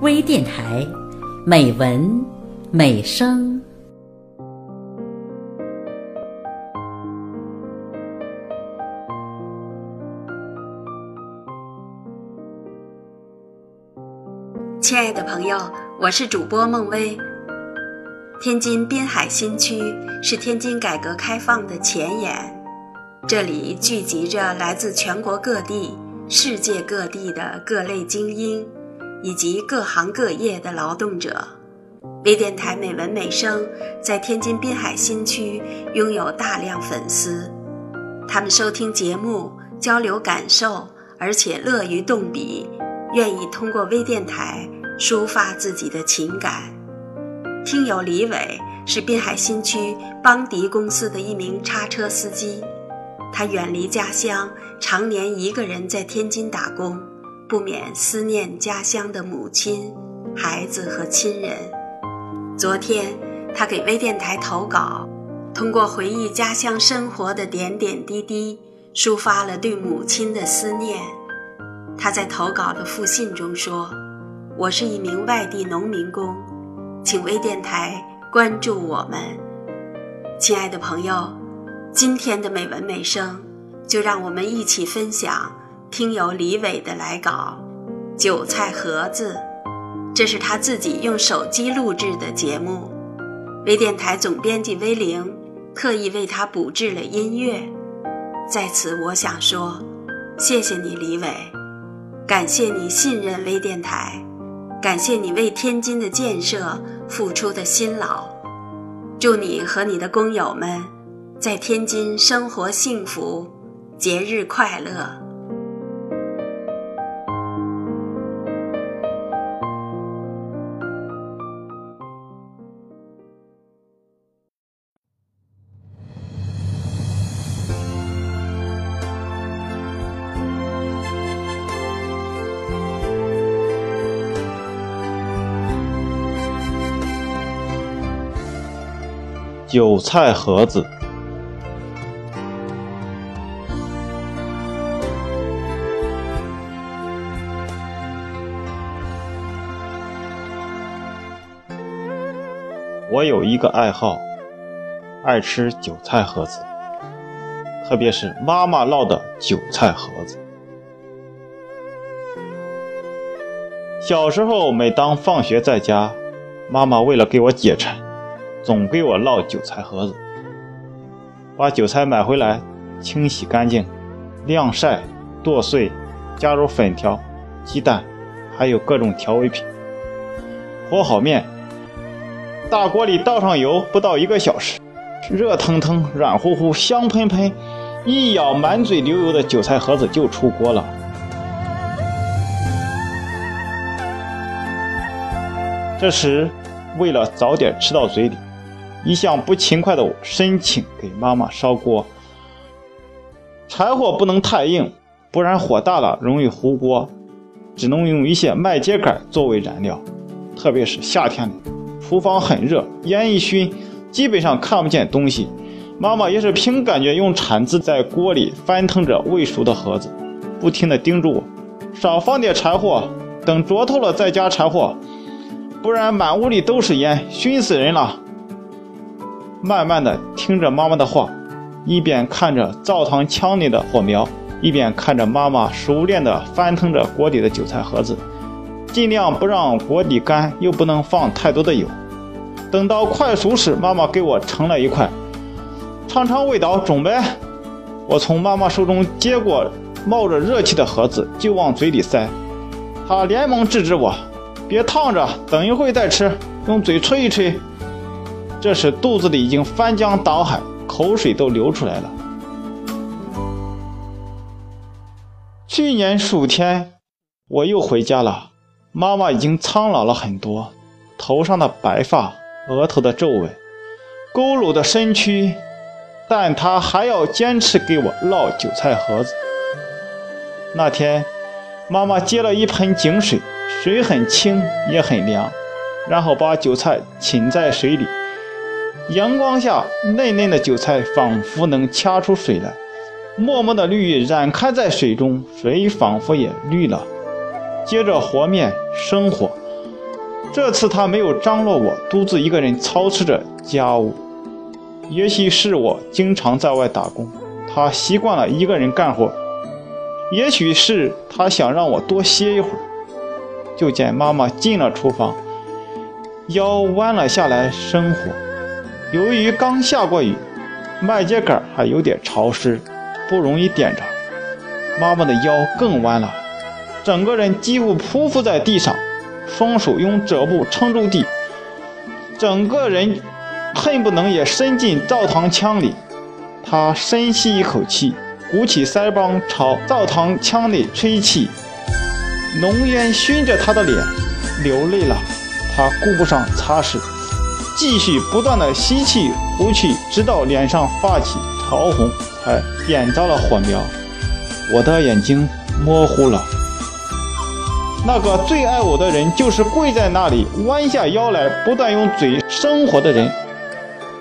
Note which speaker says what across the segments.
Speaker 1: 微电台，美文美声。
Speaker 2: 亲爱的朋友，我是主播孟薇。天津滨海新区是天津改革开放的前沿，这里聚集着来自全国各地、世界各地的各类精英，以及各行各业的劳动者。微电台美文美声在天津滨海新区拥有大量粉丝，他们收听节目、交流感受，而且乐于动笔，愿意通过微电台抒发自己的情感。听友李伟是滨海新区邦迪公司的一名叉车司机，他远离家乡，常年一个人在天津打工，不免思念家乡的母亲、孩子和亲人。昨天，他给微电台投稿，通过回忆家乡生活的点点滴滴，抒发了对母亲的思念。他在投稿的复信中说：“我是一名外地农民工。”请微电台关注我们，亲爱的朋友，今天的美文美声，就让我们一起分享听友李伟的来稿《韭菜盒子》，这是他自己用手机录制的节目，微电台总编辑威灵特意为他补制了音乐。在此，我想说，谢谢你，李伟，感谢你信任微电台。感谢你为天津的建设付出的辛劳，祝你和你的工友们在天津生活幸福，节日快乐。
Speaker 3: 韭菜盒子。我有一个爱好，爱吃韭菜盒子，特别是妈妈烙的韭菜盒子。小时候，每当放学在家，妈妈为了给我解馋。总给我烙韭菜盒子，把韭菜买回来，清洗干净，晾晒，剁碎，加入粉条、鸡蛋，还有各种调味品，和好面，大锅里倒上油，不到一个小时，热腾腾、软乎乎、香喷喷，一咬满嘴流油的韭菜盒子就出锅了。这时，为了早点吃到嘴里。一向不勤快的我，申请给妈妈烧锅。柴火不能太硬，不然火大了容易糊锅。只能用一些麦秸秆作为燃料。特别是夏天，厨房很热，烟一熏，基本上看不见东西。妈妈也是凭感觉，用铲子在锅里翻腾着未熟的盒子，不停地叮嘱我：少放点柴火，等着透了再加柴火，不然满屋里都是烟，熏死人了。慢慢的听着妈妈的话，一边看着灶膛腔里的火苗，一边看着妈妈熟练的翻腾着锅底的韭菜盒子，尽量不让锅底干，又不能放太多的油。等到快熟时，妈妈给我盛了一块，尝尝味道，中呗。我从妈妈手中接过冒着热气的盒子，就往嘴里塞。她连忙制止我：“别烫着，等一会再吃，用嘴吹一吹。”这时肚子里已经翻江倒海，口水都流出来了。去年暑天，我又回家了，妈妈已经苍老了很多，头上的白发，额头的皱纹，佝偻的身躯，但她还要坚持给我烙韭菜盒子。那天，妈妈接了一盆井水，水很清也很凉，然后把韭菜浸在水里。阳光下，嫩嫩的韭菜仿佛能掐出水来，默默的绿染开在水中，水仿佛也绿了。接着和面生火，这次他没有张罗我独自一个人操持着家务。也许是我经常在外打工，他习惯了一个人干活；也许是他想让我多歇一会儿。就见妈妈进了厨房，腰弯了下来生火。由于刚下过雨，麦秸秆还有点潮湿，不容易点着。妈妈的腰更弯了，整个人几乎匍匐在地上。双手用褶布撑住地，整个人恨不能也伸进灶膛腔里。他深吸一口气，鼓起腮帮朝灶膛腔内吹气，浓烟熏着他的脸，流泪了。他顾不上擦拭，继续不断的吸气呼气，直到脸上发起潮红，才点着了火苗。我的眼睛模糊了。那个最爱我的人，就是跪在那里弯下腰来，不断用嘴生活的人。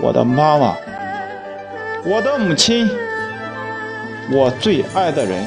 Speaker 3: 我的妈妈，我的母亲，我最爱的人。